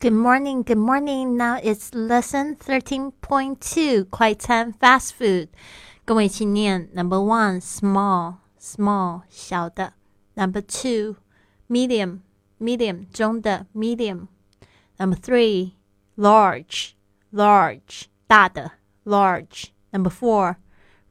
Good morning, good morning. Now it's lesson thirteen point two. 快餐 fast food. 跟我一起念：Number one, small, small 小的；Number two, medium, medium 中的 medium. Number three, large, large 大的 large. Number four,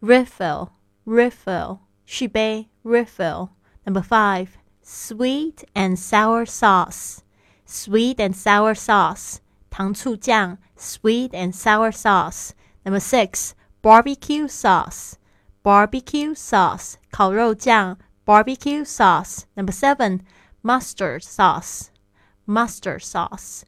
refill, refill 续杯 refill. Number five, sweet and sour sauce sweet and sour sauce, 糖醋酱 sweet and sour sauce. Number six, barbecue sauce, barbecue sauce 烤肉酱 barbecue sauce. Number seven, mustard sauce, mustard sauce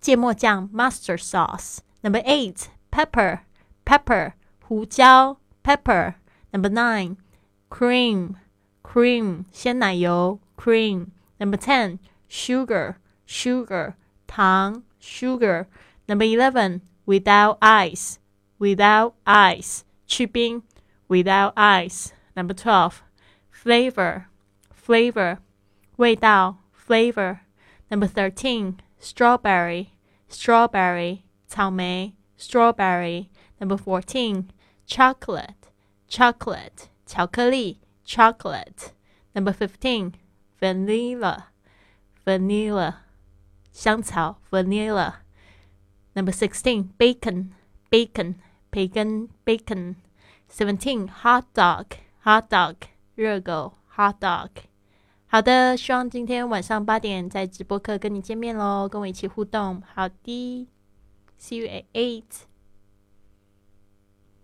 芥末酱 mustard sauce. Number eight, pepper, pepper 胡椒 pepper. Number nine, cream, cream 鲜奶油 cream. Number ten, sugar sugar 糖 sugar. Number eleven without ice without ice 去冰 without ice. Number twelve flavor flavor 味道 flavor. Number thirteen strawberry strawberry 草莓 strawberry. Number fourteen chocolate chocolate 巧克力 chocolate. Number fifteen vanilla vanilla 香草 vanilla. Number sixteen, bacon, bacon, bacon, bacon. Seventeen, hot dog, hot dog, 热狗 hot dog. 好的，希望今天晚上八点在直播课跟你见面喽，跟我一起互动。好的，See you at eight.